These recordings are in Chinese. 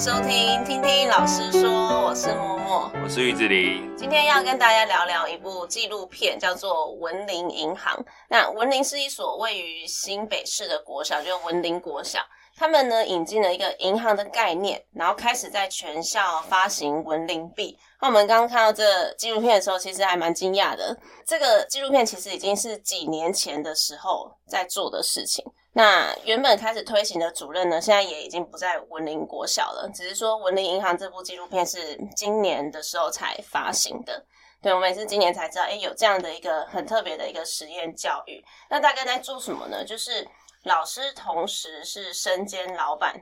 收听听听老师说，我是默默，我是玉子林。今天要跟大家聊聊一部纪录片，叫做《文林银行》。那文林是一所位于新北市的国小，就是文林国小。他们呢引进了一个银行的概念，然后开始在全校发行文林币。那我们刚刚看到这纪录片的时候，其实还蛮惊讶的。这个纪录片其实已经是几年前的时候在做的事情。那原本开始推行的主任呢，现在也已经不在文林国小了。只是说文林银行这部纪录片是今年的时候才发行的。对，我们也是今年才知道，诶，有这样的一个很特别的一个实验教育。那大概在做什么呢？就是。老师同时是身兼老板，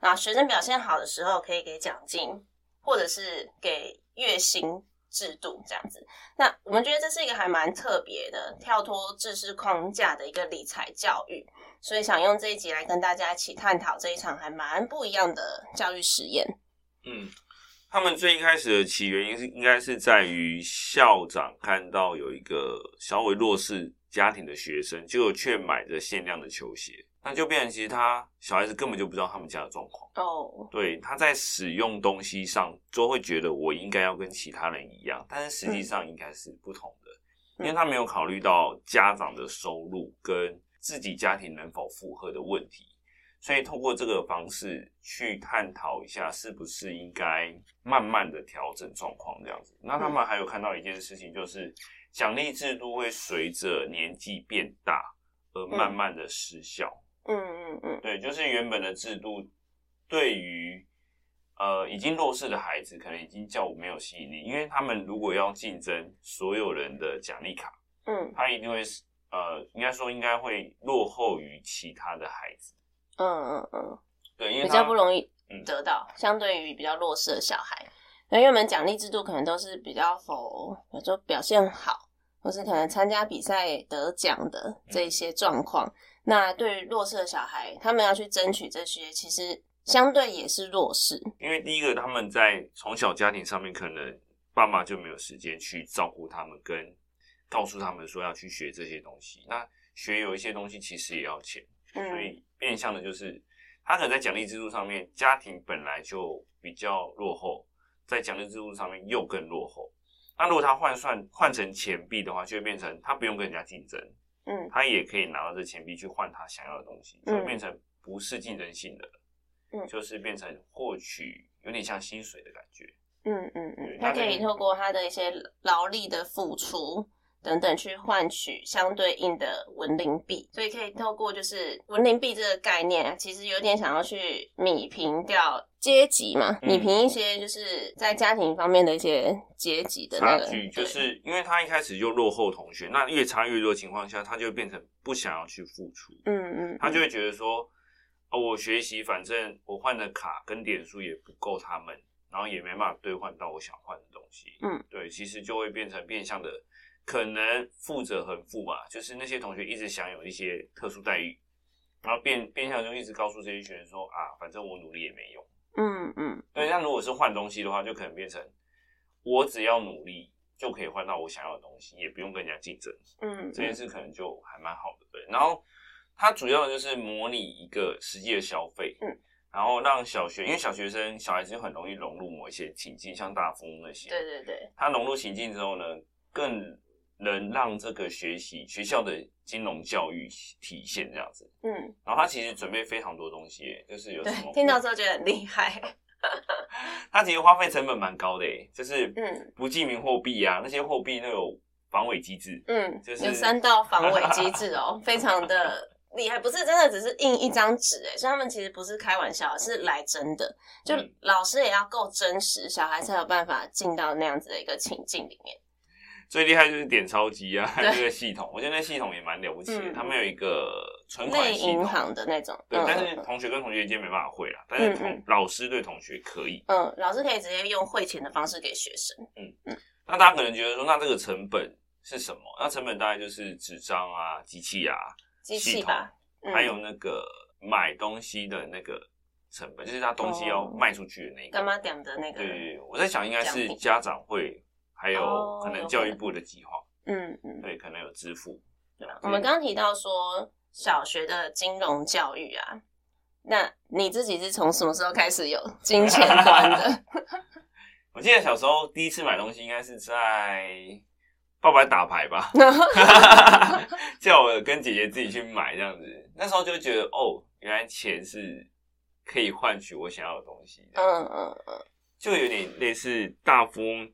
那学生表现好的时候可以给奖金，或者是给月薪制度这样子。那我们觉得这是一个还蛮特别的，跳脱制式框架的一个理财教育，所以想用这一集来跟大家一起探讨这一场还蛮不一样的教育实验。嗯，他们最一开始的起源应应该是在于校长看到有一个稍微弱势。家庭的学生，结果却买着限量的球鞋，那就变成其实他小孩子根本就不知道他们家的状况哦。对，他在使用东西上就会觉得我应该要跟其他人一样，但是实际上应该是不同的，嗯，因为他没有考虑到家长的收入跟自己家庭能否负荷的问题，所以通过这个方式去探讨一下，是不是应该慢慢的调整状况这样子。那他们还有看到一件事情就是。奖励制度会随着年纪变大而慢慢的失效。嗯嗯嗯嗯，对，就是原本的制度对于呃已经弱势的孩子，可能已经较没有吸引力，因为他们如果要竞争所有人的奖励卡，嗯，他一定会呃，应该说应该会落后于其他的孩子。嗯嗯嗯，对，因为比较不容易得到，嗯、相对于比较弱势的小孩。因为我们奖励制度可能都是比较否，比如说表现好，或是可能参加比赛得奖的这一些状况。嗯、那对于弱势的小孩，他们要去争取这些，其实相对也是弱势。因为第一个，他们在从小家庭上面，可能爸妈就没有时间去照顾他们，跟告诉他们说要去学这些东西。那学有一些东西其实也要钱，嗯、所以变相的就是，他可能在奖励制度上面，家庭本来就比较落后。在奖励制度上面又更落后。那如果他换算换成钱币的话，就会变成他不用跟人家竞争，嗯，他也可以拿到这钱币去换他想要的东西，就会变成不是竞争性的，嗯，就是变成获取有点像薪水的感觉，嗯嗯嗯，他可以透过他的一些劳力的付出。等等，去换取相对应的文林币，所以可以透过就是文林币这个概念啊，其实有点想要去弭平掉阶级嘛，弭平一些就是在家庭方面的一些阶级的那个差距，就是因为他一开始就落后同学，那越差越多的情况下，他就会变成不想要去付出，嗯嗯，他就会觉得说，哦，我学习反正我换的卡跟点数也不够他们，然后也没办法兑换到我想换的东西，嗯，对，其实就会变成变相的。可能富者很富吧，就是那些同学一直享有一些特殊待遇，然后变变相就一直告诉这些学生说啊，反正我努力也没用。嗯嗯。对，那如果是换东西的话，就可能变成我只要努力就可以换到我想要的东西，也不用跟人家竞争。嗯，这件事可能就还蛮好的。对，然后它主要的就是模拟一个实际的消费，嗯，然后让小学，因为小学生小孩子就很容易融入某一些情境，像大富翁那些。对对对。他融入情境之后呢，更能让这个学习学校的金融教育体现这样子，嗯，然后他其实准备非常多东西，就是有什么听到之后觉得很厉害，他其实花费成本蛮高的，就是嗯，不记名货币啊，那些货币都有防伪机制，嗯，就是有三道防伪机制哦，非常的厉害，不是真的只是印一张纸，哎，所以他们其实不是开玩笑，是来真的，就老师也要够真实，小孩才有办法进到那样子的一个情境里面。最厉害就是点钞机啊，还有这个系统，我觉得那系统也蛮了不起的。他们有一个存款系统，银行的那种，对。但是同学跟同学间没办法汇啦，但是同老师对同学可以。嗯，老师可以直接用汇钱的方式给学生。嗯嗯。那大家可能觉得说，那这个成本是什么？那成本大概就是纸张啊、机器啊、机器吧，还有那个买东西的那个成本，就是他东西要卖出去的那个。干嘛点的那个？对，我在想应该是家长会。还有可能教育部的计划，嗯嗯，对，可能有支付。对，我们刚刚提到说小学的金融教育啊，那你自己是从什么时候开始有金钱观的？我记得小时候第一次买东西应该是在爸爸打牌吧，叫我跟姐姐自己去买这样子。那时候就觉得哦，原来钱是可以换取我想要的东西。嗯嗯嗯，就有点类似大富翁、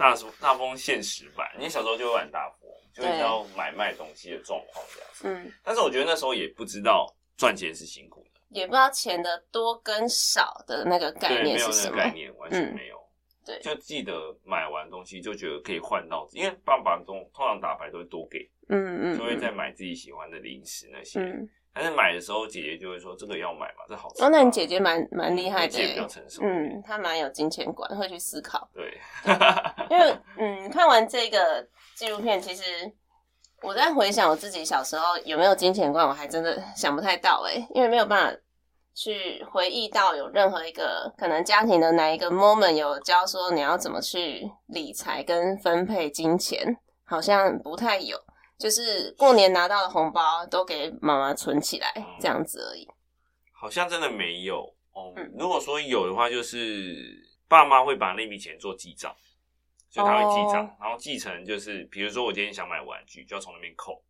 大大富翁现实版。你小时候就会玩大富翁，就会知道买卖东西的状况这样子。嗯，但是我觉得那时候也不知道赚钱是辛苦的，也不知道钱的多跟少的那个概念是什么，没有那个概念完全没有。嗯对，就记得买完东西就觉得可以换到，因为爸爸通通常打牌都会多给，嗯嗯，就会再买自己喜欢的零食那些。嗯，但是买的时候姐姐就会说这个要买嘛，这好吃。哦，那你姐姐蛮蛮厉害的，姐姐比较成熟，嗯，她蛮有金钱观，会去思考。对，因为嗯，看完这个纪录片，其实我在回想我自己小时候有没有金钱观，我还真的想不太到哎，因为没有办法。去回忆到有任何一个可能家庭的哪一个 moment 有教说你要怎么去理财跟分配金钱，好像不太有，就是过年拿到的红包都给妈妈存起来这样子而已。好像真的没有。哦。如果说有的话，就是爸妈会把那笔钱做记账，所以他会记账，然后继承就是，比如说我今天想买玩具，就要从那边扣。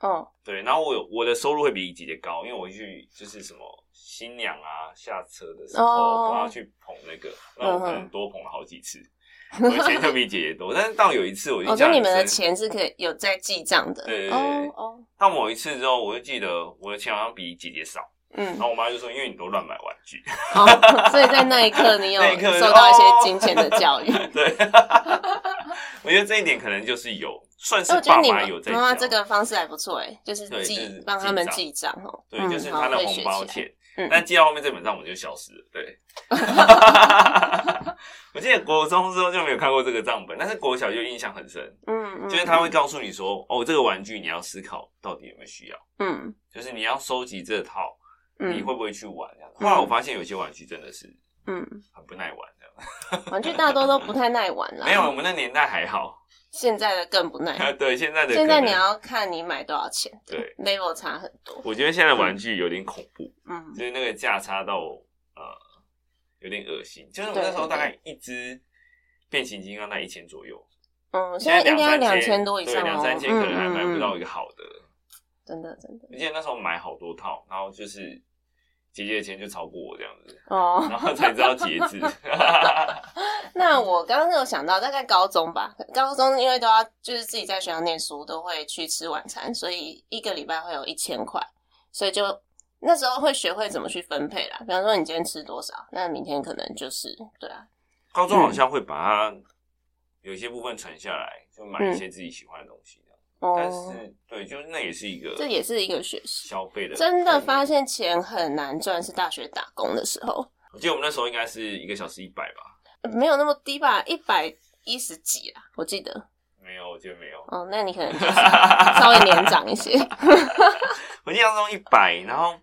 哦，对，然后我有我的收入会比姐姐高，因为我去就是什么新娘啊下车的时候，我要去捧那个，然后我可能多捧了好几次，我的钱特比姐姐多。但是到有一次，我就我觉得你们的钱是可以有在记账的，对对对。哦，到某一次之后，我就记得我的钱好像比姐姐少，嗯，然后我妈就说，因为你都乱买玩具，所以在那一刻你有 受到一些金钱的教育，对，我觉得这一点可能就是有。算是爸妈有在教，妈妈这个方式还不错哎，就是记帮他们记账哦。对，就是他的红包钱，但记到后面这本账我就消失了。对，我记得国中之后就没有看过这个账本，但是国小就印象很深。嗯，就是他会告诉你说，哦，这个玩具你要思考到底有没有需要。嗯，就是你要收集这套，你会不会去玩？这样。后来我发现有些玩具真的是，嗯，很不耐玩这样。玩具大多都不太耐玩了。没有，我们那年代还好。现在的更不耐。对，现在的现在你要看你买多少钱，对，level 差很多。我觉得现在玩具有点恐怖，嗯，就是那个价差到呃有点恶心。就是我那时候大概一只变形金刚在一千左右，嗯，现在应该两千多以上，两三千可能还买不到一个好的。真的真的，我记得那时候买好多套，然后就是。姐姐的钱就超过我这样子哦，然后才知道节制。那我刚刚有想到，大概高中吧，高中因为都要就是自己在学校念书，都会去吃晚餐，所以一个礼拜会有一千块，所以就那时候会学会怎么去分配啦。比方说你今天吃多少，那明天可能就是对啊。高中好像会把它有一些部分存下来，就买一些自己喜欢的东西。但是，对，就是那也是一个，这也是一个学习消费的。真的发现钱很难赚，是大学打工的时候。我记得我们那时候应该是一个小时一百吧，没有那么低吧，一百一十几啦，我记得。没有，我记得没有。哦，那你可能就是 稍微年长一些。我记得当中一百，然后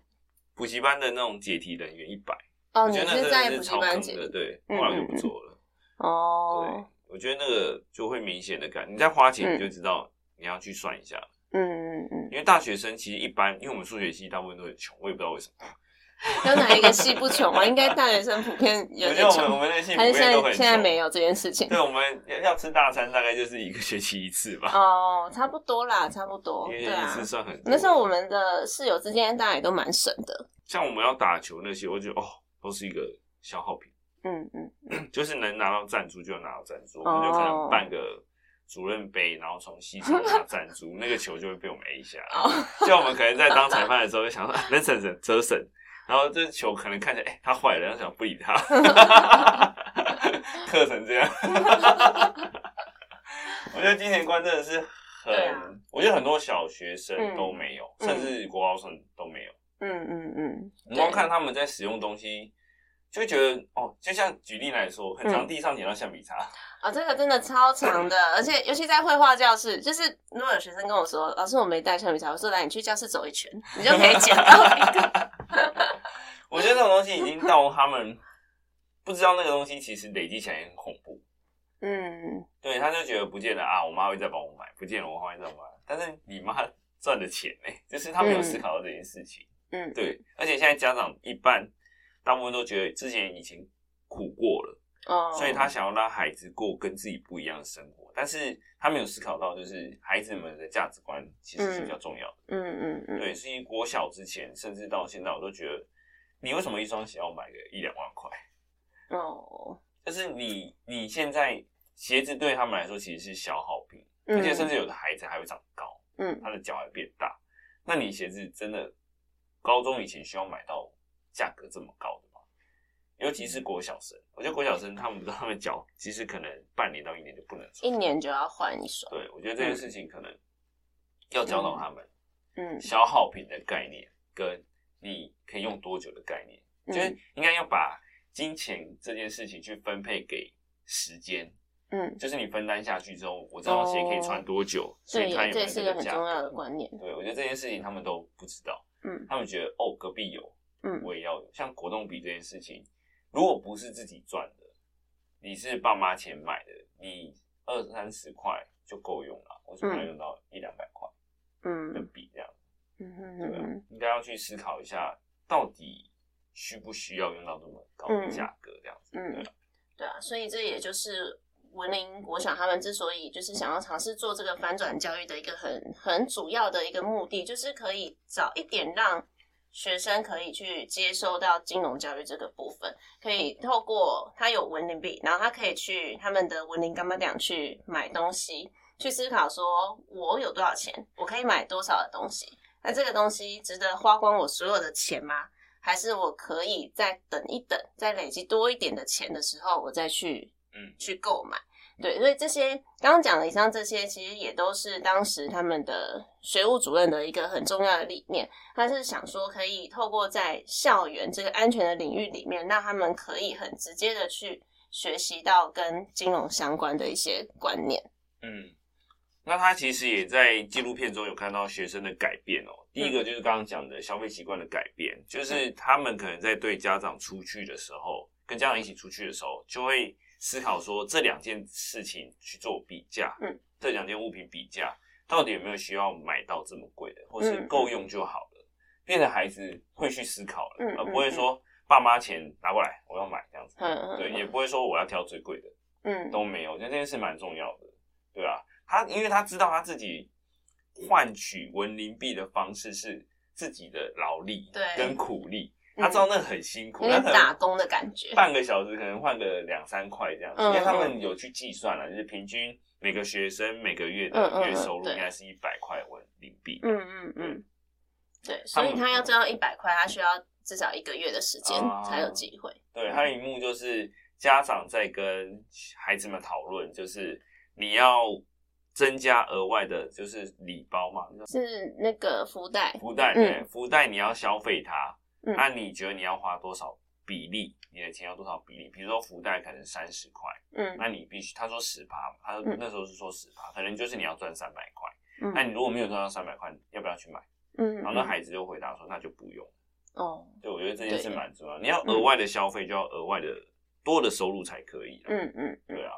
补习班的那种解题人员一百。哦，你是在补习班解的，对，后来就不做了。哦，对，我觉得那个就会明显的感，你在花钱你就知道。你要去算一下，嗯嗯嗯，因为大学生其实一般，因为我们数学系大部分都很穷，我也不知道为什么。有哪一个系不穷啊？应该大学生普遍有点穷。我觉得我们我们那系 普遍都很穷。现在没有这件事情。对，我们要吃大餐，大概就是一个学期一次吧。哦，差不多啦，差不多。一个一次算很多。那时候我们的室友之间，大家也都蛮省的。像我们要打球那些，我觉得哦，都是一个消耗品。嗯嗯，就是能拿到赞助就拿到赞助，我们就可能办个。主任杯，然后从系上拿赞助，那个球就会被我们 A 下来。就我们可能在当裁判的时候，就想说能省省则省，然后这球可能看起来，哎，他坏了，然后想不理他，刻成这样。我觉得金钱观真的是很，我觉得很多小学生都没有，甚至国高生都没有。嗯嗯嗯，你光看他们在使用东西。就会觉得哦，就像举例来说，很长地上捡到橡皮擦啊、嗯哦，这个真的超长的，而且尤其在绘画教室，就是如果有学生跟我说，老师我没带橡皮擦，我说来你去教室走一圈，你就可以捡到一个。我觉得这种东西已经到他们不知道那个东西其实累积起来也很恐怖。嗯，对，他就觉得不见得啊，我妈会再帮我买，不见得我妈会再买，但是你妈赚的钱呢、欸，就是他没有思考到这件事情。嗯，对，而且现在家长一般大部分都觉得之前以前苦过了，哦，所以他想要让孩子过跟自己不一样的生活，但是他没有思考到，就是孩子们的价值观其实是比较重要的。嗯嗯嗯，对，所以国小之前，甚至到现在，我都觉得，你为什么一双鞋要买个一两万块？哦，就是你你现在鞋子对他们来说其实是消耗品，而且甚至有的孩子还会长高，嗯，他的脚还变大。那你鞋子真的高中以前需要买到价格这么高的吗？尤其是国小生，我觉得国小生他们不知道他们脚其实可能半年到一年就不能穿，一年就要换一双。对，我觉得这件事情可能要教导他们，嗯，消耗品的概念跟你可以用多久的概念，我觉得应该要把金钱这件事情去分配给时间。嗯，就是你分担下去之后，我这双鞋可以穿多久？所以它有这是一个很重要的观念。对，我觉得这件事情他们都不知道。嗯，他们觉得哦，隔壁有，嗯，我也要有。像果冻笔这件事情，如果不是自己赚的，你是爸妈钱买的，你二三十块就够用了，为什么要用到一两百块？嗯，的笔这样。嗯哼对吧？应该要去思考一下，到底需不需要用到这么高的价格这样子？嗯，对，对啊，所以这也就是。文林我想他们之所以就是想要尝试做这个翻转教育的一个很很主要的一个目的，就是可以早一点让学生可以去接收到金融教育这个部分，可以透过他有文林币，然后他可以去他们的文林柑仔店去买东西，去思考说我有多少钱，我可以买多少的东西，那这个东西值得花光我所有的钱吗？还是我可以再等一等，再累积多一点的钱的时候，我再去。嗯，去购买，对，所以这些刚刚讲的以上这些，其实也都是当时他们的学务主任的一个很重要的理念。他是想说，可以透过在校园这个安全的领域里面，让他们可以很直接的去学习到跟金融相关的一些观念。嗯，那他其实也在纪录片中有看到学生的改变哦。第一个就是刚刚讲的消费习惯的改变，就是他们可能在对家长出去的时候，跟家长一起出去的时候，就会。思考说这两件事情去做比价，嗯，这两件物品比价到底有没有需要买到这么贵的，或是够用就好了。嗯、变成孩子会去思考了，嗯、而不会说爸妈钱拿过来我要买这样子，嗯、对，也不会说我要挑最贵的，嗯，都没有。我觉得这件事蛮重要的，对啊，他因为他知道他自己换取文林币的方式是自己的劳力跟苦力。他知道那很辛苦，那打工的感觉，半个小时可能换个两三块这样子，因为他们有去计算了，就是平均每个学生每个月的月收入应该是一百块文林币。嗯嗯嗯，对，所以他要赚到一百块，他需要至少一个月的时间才有机会。对，还有一幕就是家长在跟孩子们讨论，就是你要增加额外的，就是礼包嘛，是那个福袋，福袋对，福袋你要消费它。那、你觉得你要花多少比例？你的钱要多少比例？比如说福袋可能三十块，嗯，那你必须他说十趴，他那时候是说十趴，可能就是你要赚三百块。嗯，那你如果没有赚到三百块，要不要去买？嗯，然后那孩子就回答说，那就不用。哦，对，我觉得这件事蛮重要。你要额外的消费，就要额外的多的收入才可以。嗯嗯，对啊，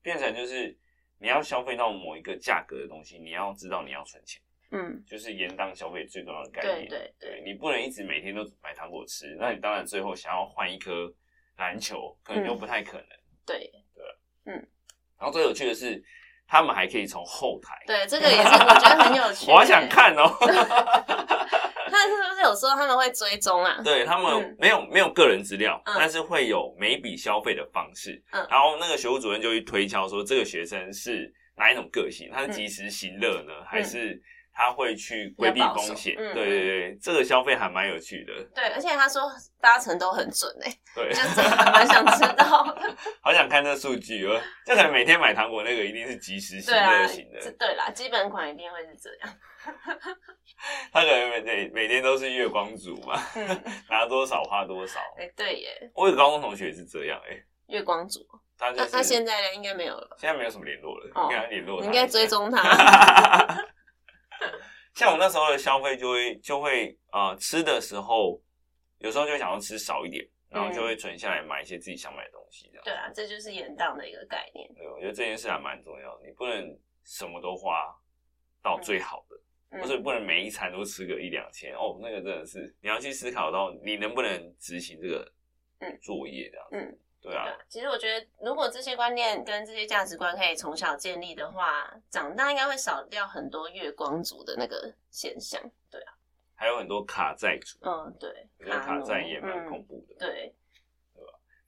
变成就是你要消费到某一个价格的东西，你要知道你要存钱。嗯，就是严当消费最重要的概念。对对对，你不能一直每天都买糖果吃，那你当然最后想要换一颗篮球，可能又不太可能。对对，嗯。然后最有趣的是，他们还可以从后台。对，这个也是我觉得很有趣。我好想看哦。那是不是有时候他们会追踪啊？对，他们没有没有个人资料，但是会有每笔消费的方式。嗯。然后那个学务主任就会推敲说，这个学生是哪一种个性？他是及时行乐呢，还是？他会去规避风险，对对对，这个消费还蛮有趣的。对，而且他说八成都很准诶。对，就是蛮想知道。好想看这数据哦，就可能每天买糖果那个一定是即时行乐型的。对啦，基本款一定会是这样。他可能每每每天都是月光族嘛，拿多少花多少。哎，对耶。我有个高中同学也是这样哎。月光族。他他现在呢？应该没有了。现在没有什么联络了，应该联络。你应该追踪他。像我那时候的消费就会就会啊、呃，吃的时候有时候就想要吃少一点，然后就会存下来买一些自己想买的东西。这样、嗯、对啊，这就是延宕的一个概念。对，我觉得这件事还蛮重要的，你不能什么都花到最好的，或者不能每一餐都吃个一两千哦，那个真的是你要去思考到你能不能执行这个作业这样子。嗯，对啊。其实我觉得，如果这些观念跟这些价值观可以从小建立的话，长大应该会少掉很多月光族的那个现象。对啊。还有很多卡债族。嗯，对。我觉得卡债也蛮恐怖的。嗯、对。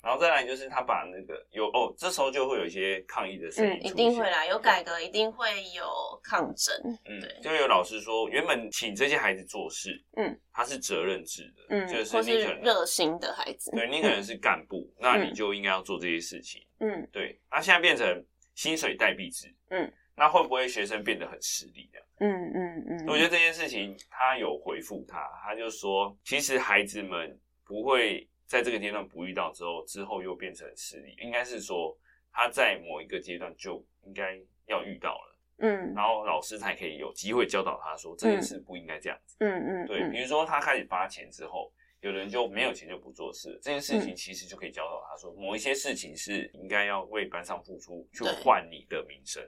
然后再来就是他把那个有哦，这时候就会有一些抗议的声音、嗯、一定会啦，有改革一定会有抗争。嗯，对，就有老师说，原本请这些孩子做事，嗯，他是责任制的，嗯，就是你可能热心的孩子，对，你可能是干部，嗯、那你就应该要做这些事情，嗯，对。那现在变成薪水代币制，嗯，那会不会学生变得很势利这样？嗯嗯嗯，我觉得这件事情他有回复他，他就说，其实孩子们不会。在这个阶段不遇到之后，之后又变成势利，应该是说他在某一个阶段就应该要遇到了，嗯，然后老师才可以有机会教导他说这件事不应该这样子，嗯嗯，对，比如说他开始发钱之后，有人就没有钱就不做事，这件事情其实就可以教导他说，某一些事情是应该要为班上付出，去换你的名声，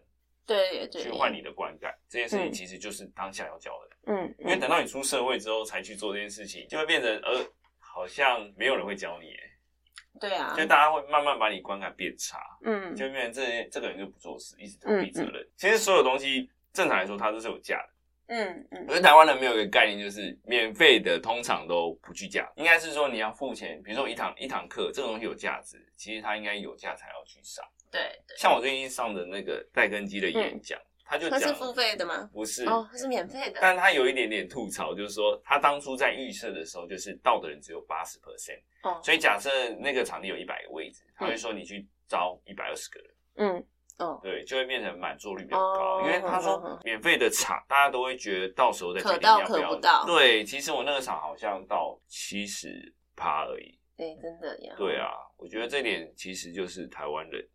对对，去换你的观感，这件事情其实就是当下要教的，嗯，因为等到你出社会之后才去做这件事情，就会变成呃。好像没有人会教你，哎，对啊，就大家会慢慢把你观感变差，嗯，就变成这些这个人就不做事，一直逃避责任。嗯嗯、其实所有东西正常来说，它都是有价的，嗯嗯。可是台湾人没有一个概念，就是免费的通常都不具价，应该是说你要付钱，比如说一堂一堂课，这个东西有价值，其实它应该有价才要去上。对，对像我最近上的那个戴根基的演讲。嗯他就讲，他是付费的吗？不是哦，他是免费的。但他有一点点吐槽，就是说他当初在预设的时候，就是到的人只有八十 percent。哦，所以假设那个场地有一百个位置，他会说你去招一百二十个人。嗯，哦，对，就会变成满座率比较高，因为他说免费的场，大家都会觉得到时候再决定要不要。可到可不到。对，其实我那个场好像到七十趴而已。对，真的呀。对啊，我觉得这点其实就是台湾人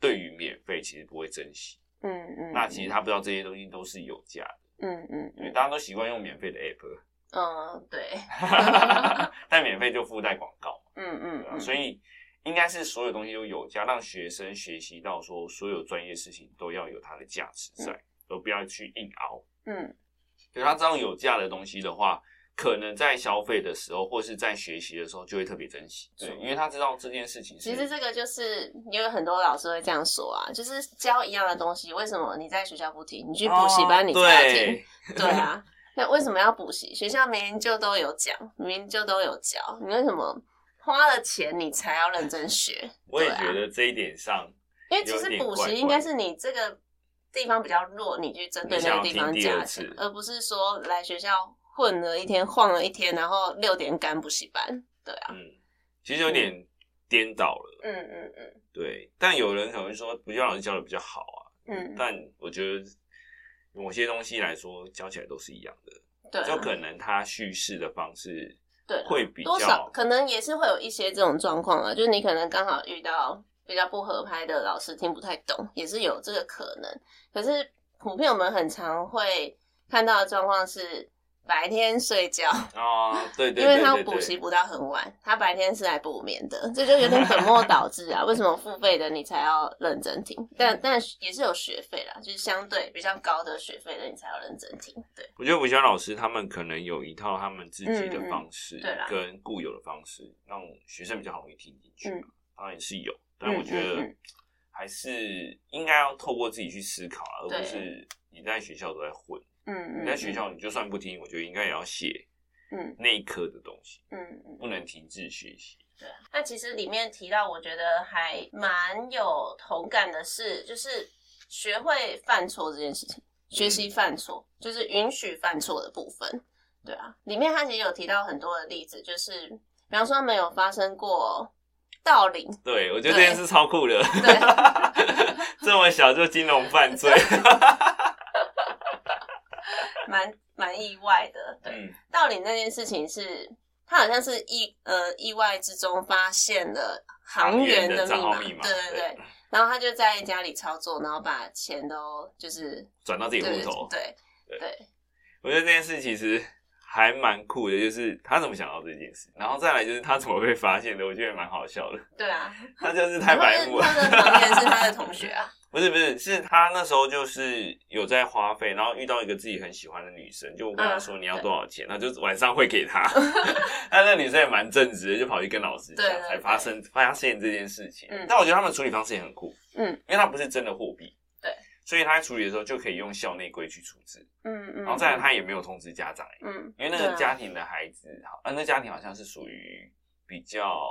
对于免费其实不会珍惜。嗯嗯，那其实他不知道这些东西都是有价的，嗯嗯，因为大家都习惯用免费的 app，嗯对，但免费就附带广告，嗯嗯，嗯，所以应该是所有东西都有价，让学生学习到说所有专业事情都要有它的价值在，而、嗯、不要去硬熬，嗯，所以他知道有价的东西的话。可能在消费的时候，或是在学习的时候，就会特别珍惜。对，因为他知道这件事情是。其实这个就是因为很多老师会这样说啊，就是教一样的东西，为什么你在学校不听，你去补习班你才要听？哦、对，对啊，那为什么要补习？学校明明就都有讲，明明就都有教，你为什么花了钱你才要认真学？我也觉得这一点上怪怪，因为其实补习应该是你这个地方比较弱，你去针对那个地方加强，而不是说来学校。混了一天，晃了一天，然后六点赶补习班，对啊，嗯，其实有点颠倒了，嗯嗯嗯，对，但有人可能会说补习老师教的比较好啊，嗯，但我觉得某些东西来说教起来都是一样的，对啊，就可能他叙事的方式对会比较多少，可能也是会有一些这种状况啊，就是你可能刚好遇到比较不合拍的老师听不太懂，也是有这个可能，可是普遍我们很常会看到的状况是。白天睡觉 哦，对对，因为他补习补到很晚，他白天是来补眠的，这就有点本末倒置啊！为什么付费的你才要认真听？但但也是有学费啦，就是相对比较高的学费的你才要认真听。对，我觉得补习老师他们可能有一套他们自己的方式，对啦，跟固有的方式，让学生比较容易听进去嘛。当然也是有，但我觉得还是应该要透过自己去思考啊，而不是你在学校都在混。嗯，你在学校，你就算不听，我觉得应该也要写，嗯，那一科的东西，嗯，不能停滞学习。对，那其实里面提到，我觉得还蛮有同感的是，就是学会犯错这件事情，学习犯错，就是允许犯错的部分。对啊，里面他其实有提到很多的例子，就是比方说没有发生过盗领，对，我觉得这件事超酷的，对，这么小就金融犯罪。蛮蛮意外的，对，道理那件事情是，他好像是意呃意外之中发现了行员的密码，对对对，然后他就在家里操作，然后把钱都就是转到自己户头，对对，对，我觉得这件事其实还蛮酷的，就是他怎么想到这件事，然后再来就是他怎么被发现的，我觉得蛮好笑的。对啊，他就是太白目了。他的旁边是他的同学啊。不是不是，是他那时候就是有在花费，然后遇到一个自己很喜欢的女生，就跟他说你要多少钱，他、嗯、就晚上会给他。但那女生也蛮正直的，就跑去跟老师讲，才发生发现这件事情。嗯、但我觉得他们处理方式也很酷，嗯，因为他不是真的货币，对，所以他在处理的时候就可以用校内规去处置，嗯嗯，然后再来他也没有通知家长，嗯，因为那个家庭的孩子，好，啊，那家庭好像是属于比较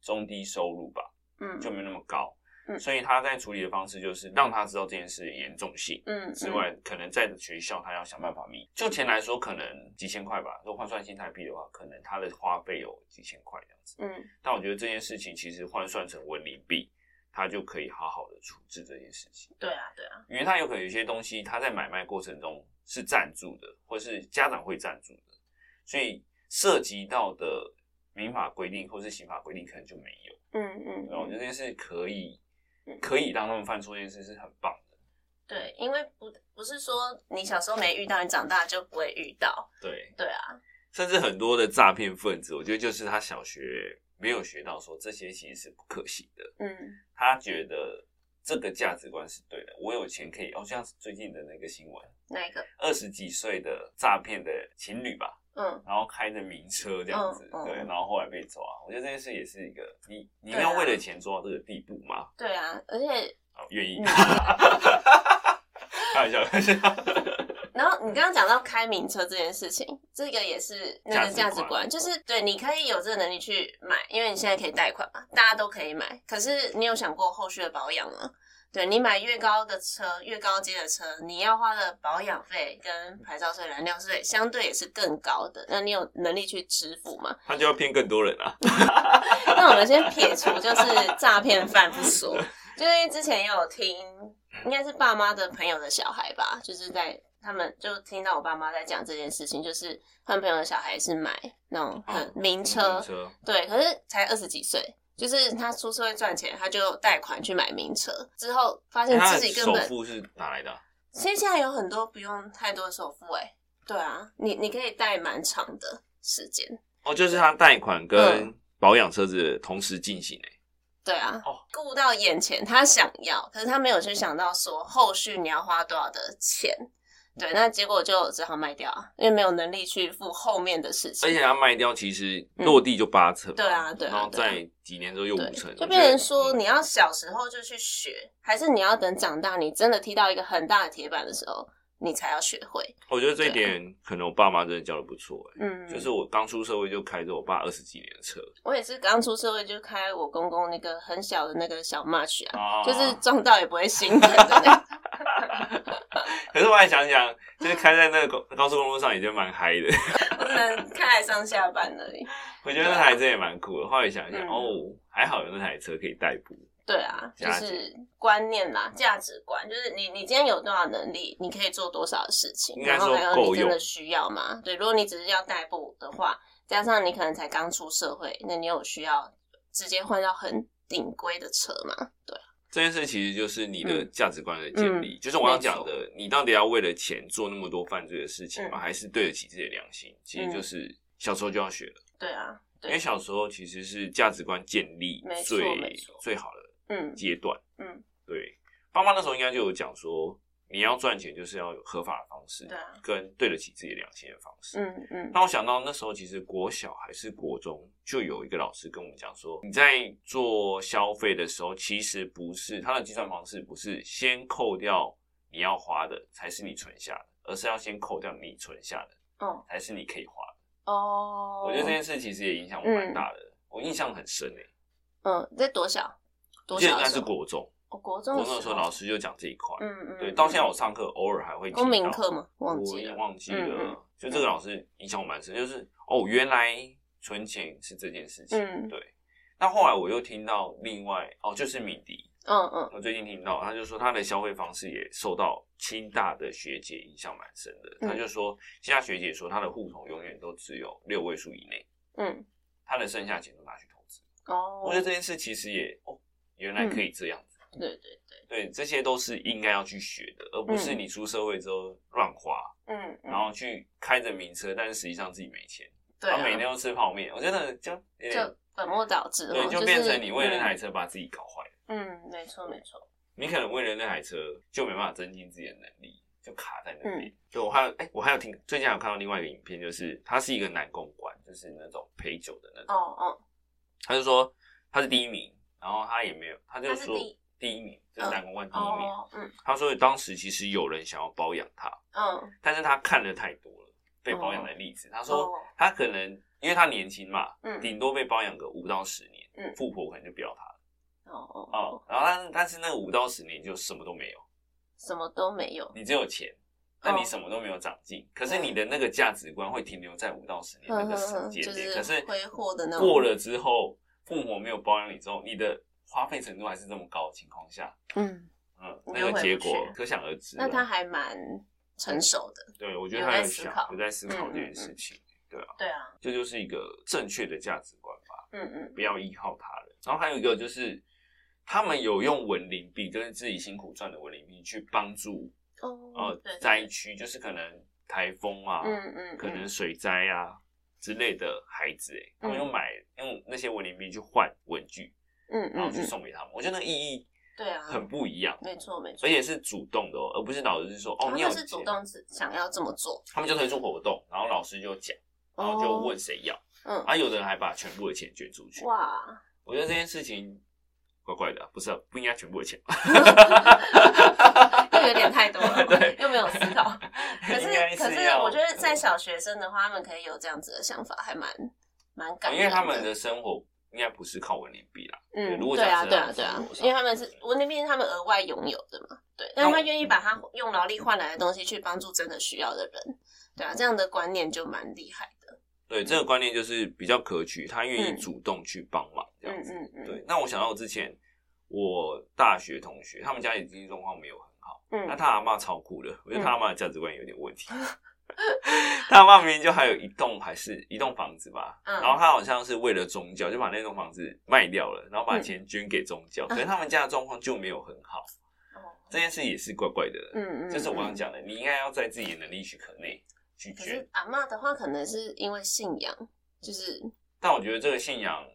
中低收入吧，嗯，就没那么高。嗯，所以他在处理的方式就是让他知道这件事的严重性。嗯，之外，嗯、可能在学校他要想办法弥。就钱来说，可能几千块吧。如果换算新台币的话，可能他的花费有几千块这样子。嗯，但我觉得这件事情其实换算成文林币，他就可以好好的处置这件事情。对啊，对啊，因为他有可能有些东西他在买卖过程中是赞助的，或是家长会赞助的，所以涉及到的民法规定或是刑法规定可能就没有。嗯嗯，然后我觉得这件事可以。可以让他们犯错，这件事是很棒的。对，因为不不是说你小时候没遇到，你长大就不会遇到。对，对啊。甚至很多的诈骗分子，我觉得就是他小学没有学到说这些其实是不可行的。嗯。他觉得这个价值观是对的，我有钱可以，哦，像最近的那个新闻，哪一个？二十几岁的诈骗的情侣吧。嗯，然后开着名车这样子，嗯嗯、对，然后后来被抓。我觉得这件事也是一个，你你要为了钱做到这个地步吗？对啊，而且愿意。开玩笑，开玩笑。然后你刚刚讲到开名车这件事情，这个也是那个价值观，就是对，你可以有这个能力去买，因为你现在可以贷款嘛，大家都可以买。可是你有想过后续的保养吗？对，你买越高的车，越高阶的车，你要花的保养费跟牌照税、燃料税相对也是更高的。那你有能力去支付吗？他就要骗更多人啊！那我们先撇除就是诈骗犯不说，就因为之前也有听，应该是爸妈的朋友的小孩吧，就是在他们就听到我爸妈在讲这件事情，就是他们朋友的小孩是买那种很名车，哦、车对，可是才二十几岁。就是他出社会赚钱，他就贷款去买名车，之后发现自己根本首付是哪来的？其实现在有很多不用太多的首付，哎，对啊，你你可以贷蛮长的时间。哦，就是他贷款跟保养车子同时进行，哎，对啊，哦，顾到眼前他想要，可是他没有去想到说后续你要花多少的钱。对，那结果就只好卖掉啊，因为没有能力去付后面的事情。而且要卖掉，其实落地就八成，对啊，对啊，然后在几年之后又五成，就变成说你要小时候就去学，还是你要等长大，你真的踢到一个很大的铁板的时候，你才要学会。我觉得这一点可能我爸妈真的教的不错，嗯，就是我刚出社会就开着我爸二十几年的车，我也是刚出社会就开我公公那个很小的那个小 March 啊，就是撞到也不会心疼的那种。可是我还想想，就是开在那个高高速公路上，也就蛮嗨的。我只能开来上下班而已。我觉得那台车也蛮酷的。后来想一想，嗯、哦，还好有那台车可以代步。对啊，就是观念啦，价值观，就是你你今天有多少能力，你可以做多少的事情，然后还有你真的需要吗？对，如果你只是要代步的话，加上你可能才刚出社会，那你有需要直接换到很顶规的车吗？对。这件事其实就是你的价值观的建立，就是我刚刚讲的，你到底要为了钱做那么多犯罪的事情吗？嗯、还是对得起自己的良心？其实就是小时候就要学了。对啊，因为小时候其实是价值观建立最最好的阶段。嗯，嗯对，爸妈那时候应该就有讲说。你要赚钱，就是要有合法的方式，对啊，跟对得起自己良心的方式。嗯嗯。那我想到那时候，其实国小还是国中，就有一个老师跟我们讲说，你在做消费的时候，其实不是他的计算方式，不是先扣掉你要花的才是你存下的，而是要先扣掉你存下的，哦，才是你可以花的。哦。我觉得这件事其实也影响我蛮大的，我印象很深诶。嗯，在多小？多小？应该是国中。国中的时候，老师就讲这一块。嗯嗯。对，到现在我上课偶尔还会。公民课吗？忘记了。忘记了。就这个老师影响我蛮深，就是哦，原来存钱是这件事情。嗯。对。那后来我又听到另外哦，就是米迪。嗯嗯。我最近听到，他就说他的消费方式也受到清大的学姐影响蛮深的。他就说，清大学姐说他的户头永远都只有六位数以内。嗯。他的剩下钱都拿去投资。哦。我觉得这件事其实也哦，原来可以这样子。对对对，对，这些都是应该要去学的，而不是你出社会之后乱花，嗯，然后去开着名车，但是实际上自己没钱，对、啊，他每天都吃泡面，我觉得就就本末倒置，对，就变成你为了那台车把自己搞坏了。嗯，没错没错。你可能为了那台车就没办法增进自己的能力，就卡在那边。就、嗯、我还有哎、欸，我还有听最近还有看到另外一个影片，就是他是一个男公关，就是那种陪酒的那种。哦哦。他就说他是第一名，然后他也没有，他就说第一名，就是男公关第一名。嗯。他说当时其实有人想要包养他，嗯，但是他看的太多了被包养的例子。他说他可能因为他年轻嘛，嗯，顶多被包养个五到十年，嗯，富婆可能就不要他了。哦哦哦，然后但是但是那个五到十年就什么都没有，什么都没有，你只有钱，那你什么都没有长进，可是你的那个价值观会停留在五到十年那个时间点，可是挥霍的那过了之后，父母没有包养你之后，你的花费程度还是这么高的情况下，嗯嗯，那个结果可想而知。那他还蛮成熟的，对，我觉得他有想有在思考这件事情，对啊，对啊，这就是一个正确的价值观吧，嗯嗯，不要依靠他人，然后还有一个就是。他们有用文林币，就是自己辛苦赚的文林币，去帮助呃灾区，就是可能台风啊，嗯嗯，可能水灾啊之类的孩子，哎，他们用买用那些文林币去换文具，嗯，然后去送给他们。我觉得那个意义对啊，很不一样，没错没错，而且是主动的哦，而不是老师说哦，你要是主动想要这么做，他们就推出活动，然后老师就讲，然后就问谁要，嗯，啊，有的人还把全部的钱捐出去，哇，我觉得这件事情。怪怪的、啊，不是、啊、不应该全部的钱，又 有点太多了，对，又没有思考。可是可是，我觉得在小学生的话，他们可以有这样子的想法，还蛮蛮感。因为他们的生活应该不是靠文联币啦，嗯，如果对啊对啊对啊，因为他们是文林币是他们额外拥有的嘛，对，但他愿意把他用劳力换来的东西去帮助真的需要的人，对啊，这样的观念就蛮厉害的。对，这个观念就是比较可取，他愿意主动去帮忙。这样子，嗯嗯嗯，对。那我想到我之前我大学同学，他们家里经济状况没有很好，嗯，那他阿妈超酷的，我觉得他阿妈的价值观有点问题。嗯、他阿妈明明就还有一栋还是一栋房子吧，嗯，然后他好像是为了宗教，就把那栋房子卖掉了，然后把钱捐给宗教，可是他们家的状况就没有很好。这件事也是怪怪的，嗯嗯，就是我刚刚讲的，你应该要在自己的能力许可内去捐。阿妈的话，可能是因为信仰，就是，但我觉得这个信仰。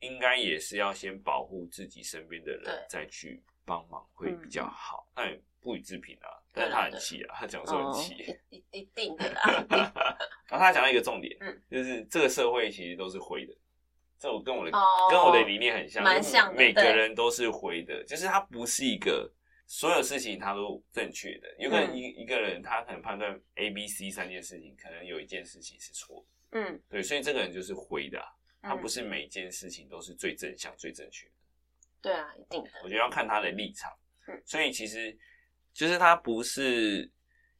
应该也是要先保护自己身边的人，再去帮忙会比较好。那也不予置评啊，但是他很气啊，他讲说很气，一一定的啦。然后他讲到一个重点，就是这个社会其实都是灰的。这我跟我的跟我的理念很像，蛮像。每个人都是灰的，就是他不是一个所有事情他都正确的。有可能一一个人他可能判断 A、B、C 三件事情，可能有一件事情是错的。嗯，对，所以这个人就是灰的。他不是每件事情都是最正向、最正确的。对啊，一定的。我觉得要看他的立场。嗯，所以其实就是他不是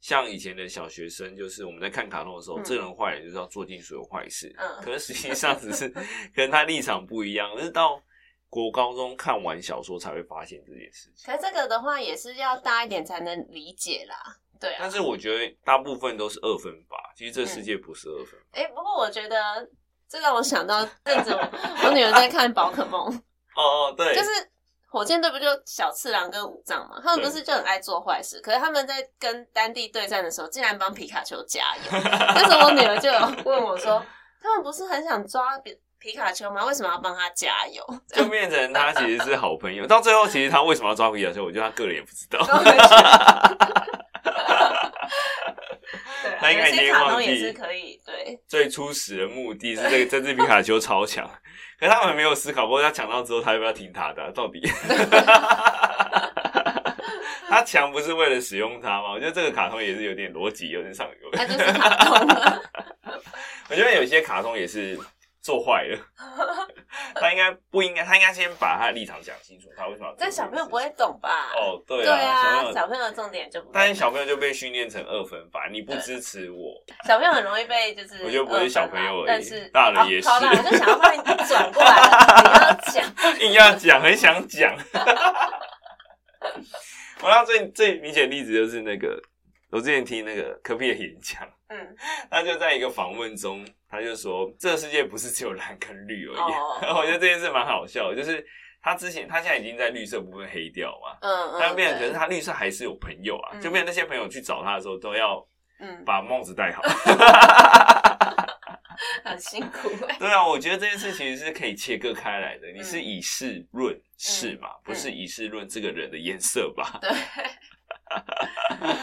像以前的小学生，就是我们在看卡通的时候，这人坏人就是要做尽所有坏事。嗯。可是实际上只是 可能他立场不一样，可是到国高中看完小说才会发现这件事情。可是这个的话也是要大一点才能理解啦。对啊。但是我觉得大部分都是二分法，其实这世界不是二分法。哎，不过我觉得。这让我想到 那种我女儿在看宝可梦哦哦，对，就是火箭队不就小次郎跟武藏嘛，他们不是就很爱做坏事，可是他们在跟丹帝对战的时候，竟然帮皮卡丘加油。但是我女儿就有问我说，他们不是很想抓皮皮卡丘吗？为什么要帮他加油？就变成他其实是好朋友，到最后其实他为什么要抓皮卡丘，我觉得他个人也不知道。他应该已经忘记，对，最初始的目的是这个这只皮卡丘超强，可是他们没有思考过，他抢到之后他要不要停他的、啊？到底 他强不是为了使用它吗？我觉得这个卡通也是有点逻辑，有点上游。他就是卡通。我觉得有些卡通也是。做坏了，他应该不应该？他应该先把他的立场讲清楚，他为什么要？但小朋友不会懂吧？哦，对啊，对啊，小朋友的重点就不。但是小朋友就被训练成二分法，你不支持我，小朋友很容易被就是。我觉得不是小朋友而已，大人也是。好了，我就想要帮你转过来，你要讲，硬要讲，很想讲。我那最最明显的例子就是那个，我之前听那个科比的演讲，嗯，他就在一个访问中。他就说，这个世界不是只有蓝跟绿而已。Oh. 我觉得这件事蛮好笑的，就是他之前他现在已经在绿色部分黑掉嘛，嗯，他变成可是他绿色还是有朋友啊，嗯、就变成那些朋友去找他的时候都要嗯，把帽子戴好。很辛苦哎、欸。对啊，我觉得这件事其实是可以切割开来的。你是以事论事嘛，嗯、不是以事论这个人的颜色吧？对。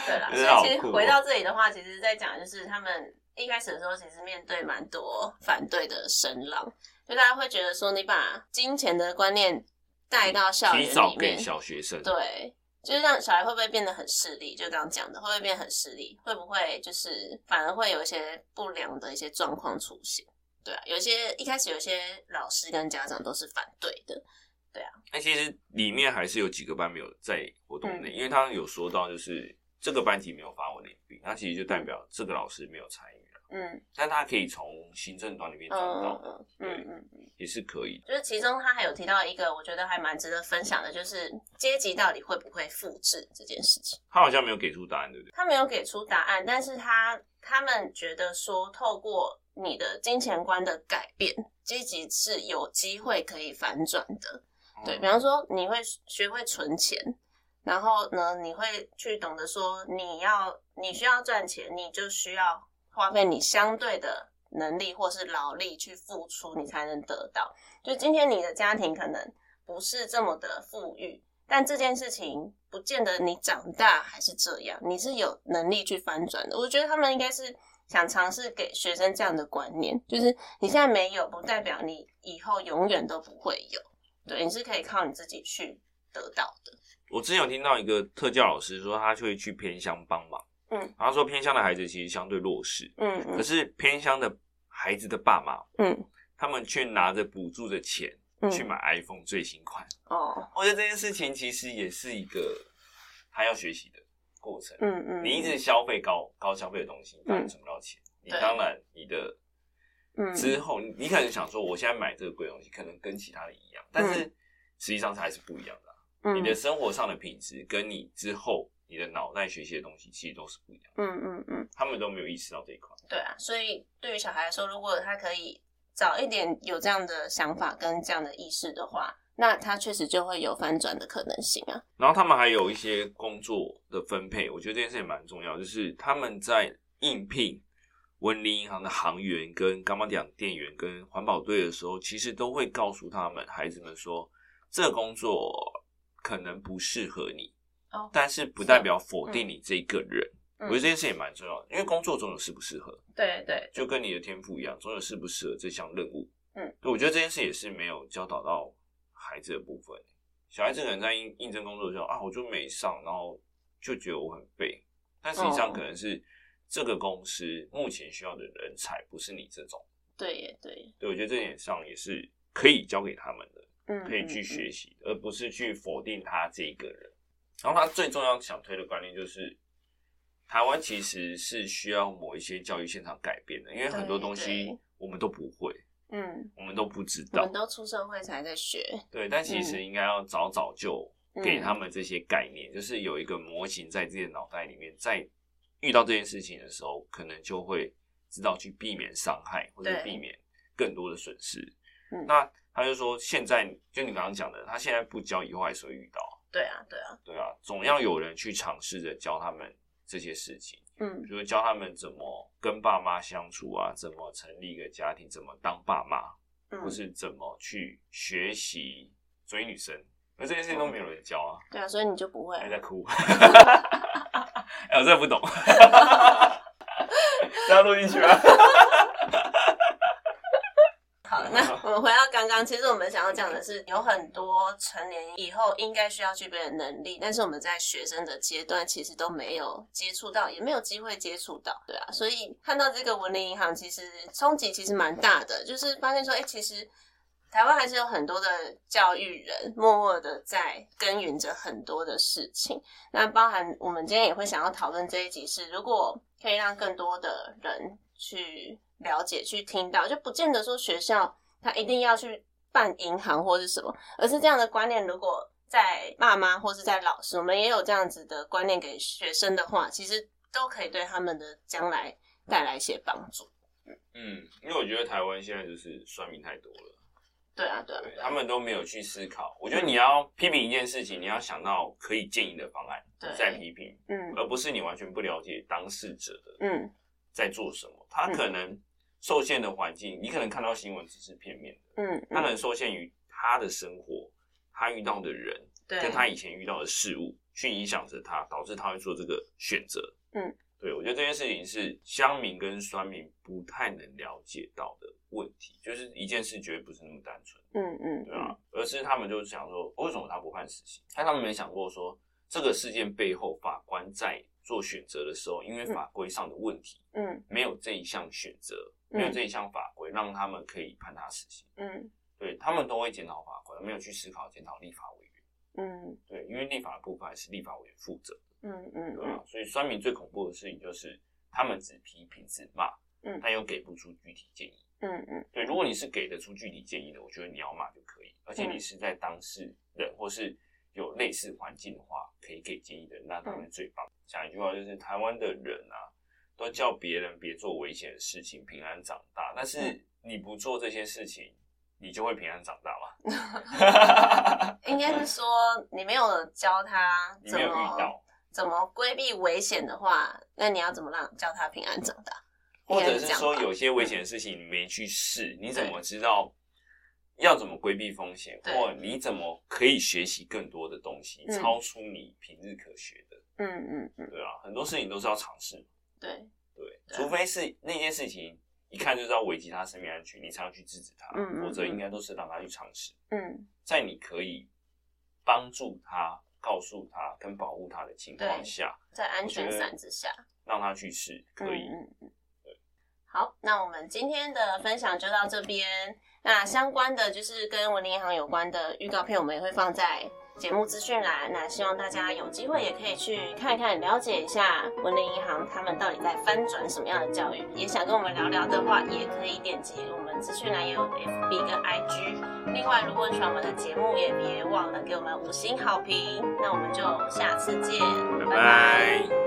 对啦，所以其实回到这里的话，其实在讲就是他们一开始的时候，其实面对蛮多反对的声浪，就大家会觉得说，你把金钱的观念带到校园里面，小学生对。就是让小孩会不会变得很势利？就刚刚讲的，会不会变得很势利？会不会就是反而会有一些不良的一些状况出现？对啊，有些一开始有些老师跟家长都是反对的，对啊。那其实里面还是有几个班没有在活动内，嗯、因为他有说到，就是这个班级没有发文领病，那其实就代表这个老师没有参与。嗯，但他可以从行政端里面找到，嗯嗯嗯，也是可以。就是其中他还有提到一个，我觉得还蛮值得分享的，就是阶级到底会不会复制这件事情。他好像没有给出答案，对不对？他没有给出答案，但是他他们觉得说，透过你的金钱观的改变，阶级是有机会可以反转的。对，比方说，你会学会存钱，然后呢，你会去懂得说，你要你需要赚钱，你就需要。花费你相对的能力或是劳力去付出，你才能得到。就今天你的家庭可能不是这么的富裕，但这件事情不见得你长大还是这样，你是有能力去翻转的。我觉得他们应该是想尝试给学生这样的观念，就是你现在没有，不代表你以后永远都不会有。对，你是可以靠你自己去得到的。我之前有听到一个特教老师说，他就会去偏乡帮忙。嗯，然后说偏乡的孩子其实相对弱势，嗯，可是偏乡的孩子的爸妈，嗯，他们却拿着补助的钱去买 iPhone 最新款。哦，我觉得这件事情其实也是一个他要学习的过程。嗯嗯，你一直消费高高消费的东西，当然存不到钱。你当然你的，嗯，之后你可能想说，我现在买这个贵东西，可能跟其他的一样，但是实际上它还是不一样的。你的生活上的品质跟你之后。你的脑袋学习的东西其实都是不一样的，嗯嗯嗯，他们都没有意识到这一块。对啊，所以对于小孩来说，如果他可以早一点有这样的想法跟这样的意识的话，那他确实就会有翻转的可能性啊。然后他们还有一些工作的分配，我觉得这件事也蛮重要，就是他们在应聘文林银行的行员、跟刚刚讲店员、跟环保队的时候，其实都会告诉他们孩子们说，这个工作可能不适合你。但是不代表否定你这个人，嗯、我觉得这件事也蛮重要的，因为工作总有适不适合，对对，就跟你的天赋一样，总有适不适合这项任务。嗯，我觉得这件事也是没有教导到孩子的部分。小孩子可能在应应征工作的时候啊，我就没上，然后就觉得我很废，但实际上可能是这个公司目前需要的人才不是你这种。对耶，对，对，我觉得这点上也是可以教给他们的，嗯，可以去学习，而不是去否定他这一个人。然后他最重要想推的观念就是，台湾其实是需要某一些教育现场改变的，因为很多东西我们都不会，嗯，我们都不知道，我们都出社会才在学，对，但其实应该要早早就给他们这些概念，嗯、就是有一个模型在自己的脑袋里面，在遇到这件事情的时候，可能就会知道去避免伤害或者避免更多的损失。嗯，那他就说，现在就你刚刚讲的，他现在不教，以后还是会遇到。对啊，对啊，对啊，总要有人去尝试着教他们这些事情，嗯，比如教他们怎么跟爸妈相处啊，怎么成立一个家庭，怎么当爸妈，嗯，或是怎么去学习追女生，那这些事情都没有人教啊。对啊，所以你就不会还在哭，哎，我真的不懂，大家录进去啊。那我们回到刚刚，其实我们想要讲的是，有很多成年以后应该需要具备的能力，但是我们在学生的阶段其实都没有接触到，也没有机会接触到，对啊。所以看到这个文林银行，其实冲击其实蛮大的，就是发现说，哎，其实台湾还是有很多的教育人默默的在耕耘着很多的事情。那包含我们今天也会想要讨论这一集是，如果可以让更多的人去。了解去听到，就不见得说学校他一定要去办银行或是什么，而是这样的观念，如果在爸妈或是在老师，我们也有这样子的观念给学生的话，其实都可以对他们的将来带来一些帮助。嗯，因为我觉得台湾现在就是算命太多了，对啊，对啊，他们都没有去思考。我觉得你要批评一件事情，你要想到可以建议的方案，再批评，嗯，而不是你完全不了解当事者的，嗯，在做什么。他可能受限的环境，你可能看到新闻只是片面的，嗯，他可能受限于他的生活，他遇到的人，跟他以前遇到的事物，去影响着他，导致他会做这个选择，嗯。对，我觉得这件事情是乡民跟酸民不太能了解到的问题，就是一件事绝对不是那么单纯，嗯嗯，对啊？而是他们就是想说，为什么他不判死刑？但他们没想过说，这个事件背后法官在做选择的时候，因为法规上的问题，嗯，没有这一项选择，没有这一项法规让他们可以判他死刑，嗯，对，他们都会检讨法规，没有去思考检讨立法委员，嗯，对，因为立法的部分还是立法委员负责。嗯嗯，对吧？所以酸民最恐怖的事情就是他们只批评只骂，嗯，但又给不出具体建议。嗯嗯，对，如果你是给得出具体建议的，我觉得你要骂就可以，而且你是在当事人或是有类似环境的话，可以给建议的，那当然最棒。讲一句话就是台湾的人啊，都叫别人别做危险的事情，平安长大。但是你不做这些事情，你就会平安长大吗？应该是说你没有教他，你没有遇到。怎么规避危险的话，那你要怎么让叫他平安长大？或者是说有些危险的事情你没去试，嗯、你怎么知道要怎么规避风险？或你怎么可以学习更多的东西，嗯、超出你平日可学的？嗯嗯嗯，对啊，很多事情都是要尝试。对对，除非是那件事情一看就知道危及他生命安全，你才要去制止他。嗯，否则应该都是让他去尝试。嗯，在你可以帮助他。告诉他跟保护他的情况下，在安全伞之下，让他去试，可以。嗯嗯，对。好，那我们今天的分享就到这边。那相关的就是跟文林银行有关的预告片，我们也会放在节目资讯栏。那希望大家有机会也可以去看一看，了解一下文林银行他们到底在翻转什么样的教育。也想跟我们聊聊的话，也可以点击我们资讯栏也有 FB 跟 IG。另外，如果喜欢我们的节目，也别忘了给我们五星好评。那我们就下次见，拜拜。